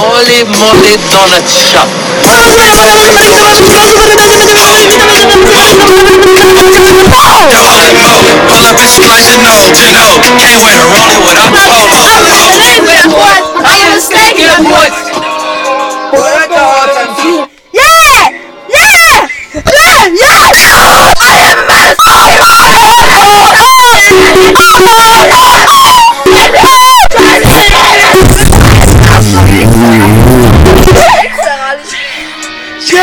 Holy moly donut shop. All up is splashing noise, you know. Can't wear rolling without the polo. I am a snake in the woods. Yeah! Yeah! Yeah! Yeah!